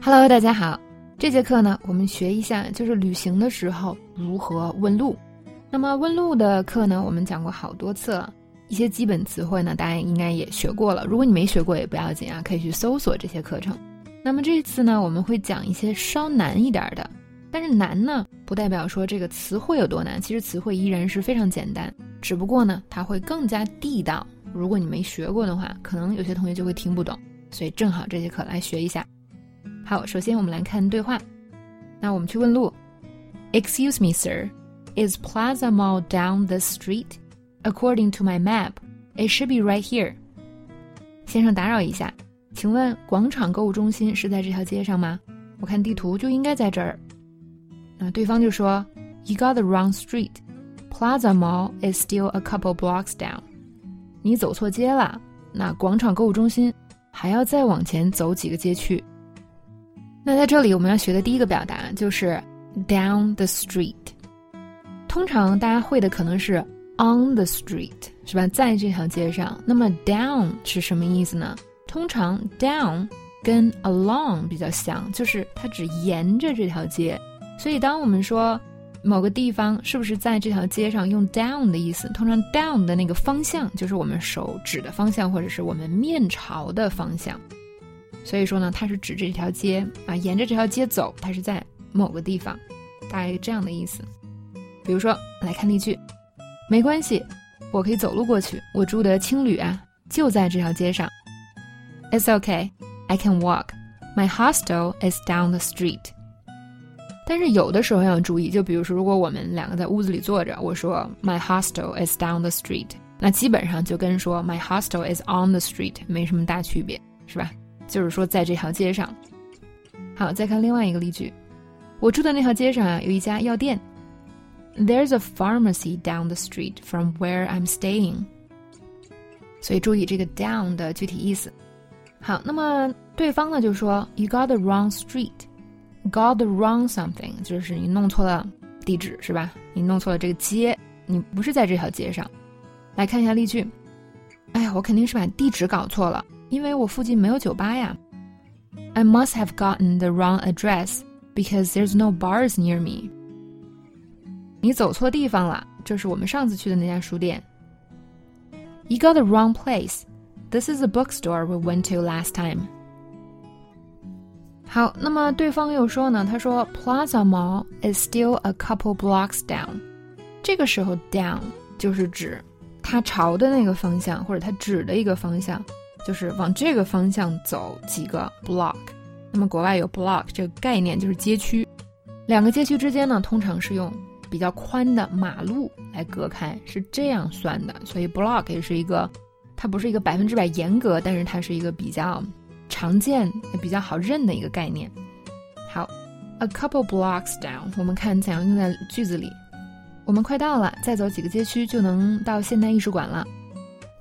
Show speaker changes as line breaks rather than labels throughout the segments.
Hello，大家好。这节课呢，我们学一下，就是旅行的时候如何问路。那么问路的课呢，我们讲过好多次了，一些基本词汇呢，大家应该也学过了。如果你没学过也不要紧啊，可以去搜索这些课程。那么这次呢，我们会讲一些稍难一点的，但是难呢，不代表说这个词汇有多难，其实词汇依然是非常简单，只不过呢，它会更加地道。如果你没学过的话，可能有些同学就会听不懂，所以正好这节课来学一下。好，首先我们来看对话。那我们去问路。Excuse me, sir. Is Plaza Mall down this street? According to my map, it should be right here. 先生，打扰一下，请问广场购物中心是在这条街上吗？我看地图就应该在这儿。那对方就说，You got the wrong street. Plaza Mall is still a couple blocks down. 你走错街了。那广场购物中心还要再往前走几个街区。那在这里我们要学的第一个表达就是 down the street。通常大家会的可能是 on the street，是吧？在这条街上。那么 down 是什么意思呢？通常 down 跟 along 比较像，就是它只沿着这条街。所以当我们说某个地方是不是在这条街上，用 down 的意思，通常 down 的那个方向就是我们手指的方向，或者是我们面朝的方向。所以说呢，它是指这条街啊，沿着这条街走，它是在某个地方，大概这样的意思。比如说，来看例句，没关系，我可以走路过去。我住的青旅啊，就在这条街上。It's OK, I can walk. My hostel is down the street. 但是有的时候要注意，就比如说，如果我们两个在屋子里坐着，我说 My hostel is down the street，那基本上就跟说 My hostel is on the street 没什么大区别，是吧？就是说，在这条街上。好，再看另外一个例句，我住的那条街上啊，有一家药店。There's a pharmacy down the street from where I'm staying。所以注意这个 down 的具体意思。好，那么对方呢就说，You got the wrong street，got the wrong something，就是你弄错了地址，是吧？你弄错了这个街，你不是在这条街上。来看一下例句。哎呀，我肯定是把地址搞错了。因为我附近没有酒吧呀。I must have gotten the wrong address because there's no bars near me。你走错地方了，这是我们上次去的那家书店。You got the wrong place. This is the bookstore we went to last time. 好，那么对方又说呢？他说 Plaza Mall is still a couple blocks down。这个时候 down 就是指它朝的那个方向，或者它指的一个方向。 就是往这个方向走几个 block，那么国外有 block 这个概念，就是街区。两个街区之间呢，通常是用比较宽的马路来隔开，是这样算的。所以 block 也是一个，它不是一个百分之百严格，但是它是一个比较常见、也比较好认的一个概念。好，a couple blocks down，我们看怎样用在句子里。我们快到了，再走几个街区就能到现代艺术馆了。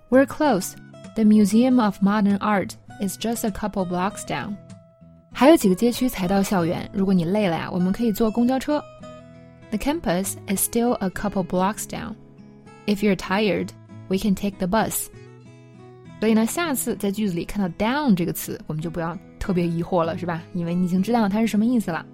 We're close。The Museum of Modern Art is just a couple blocks down。还有几个街区才到校园。如果你累了呀，我们可以坐公交车。The campus is still a couple blocks down. If you're tired, we can take the bus. 所以呢，下次在句子里看到 down 这个词，我们就不要特别疑惑了，是吧？因为你已经知道它是什么意思了。